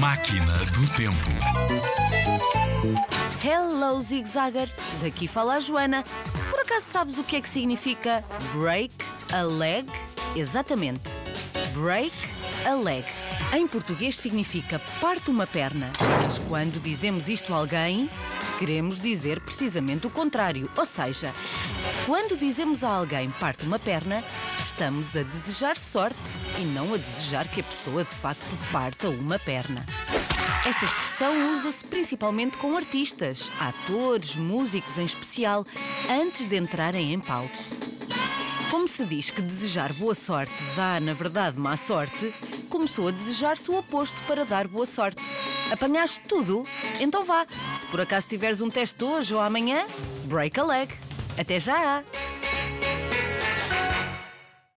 Máquina do Tempo. Hello, Zig Zagger. Daqui fala a Joana. Por acaso sabes o que é que significa break a leg? Exatamente. Break a leg. Em português significa parte uma perna. Mas quando dizemos isto a alguém, queremos dizer precisamente o contrário. Ou seja, quando dizemos a alguém parte uma perna, estamos a desejar sorte e não a desejar que a pessoa de facto parta uma perna. Esta expressão usa-se principalmente com artistas, atores, músicos em especial, antes de entrarem em palco. Como se diz que desejar boa sorte dá, na verdade, má sorte, começou a desejar-se o oposto para dar boa sorte. Apanhaste tudo? Então vá. Se por acaso tiveres um teste hoje ou amanhã, break a leg. Até já!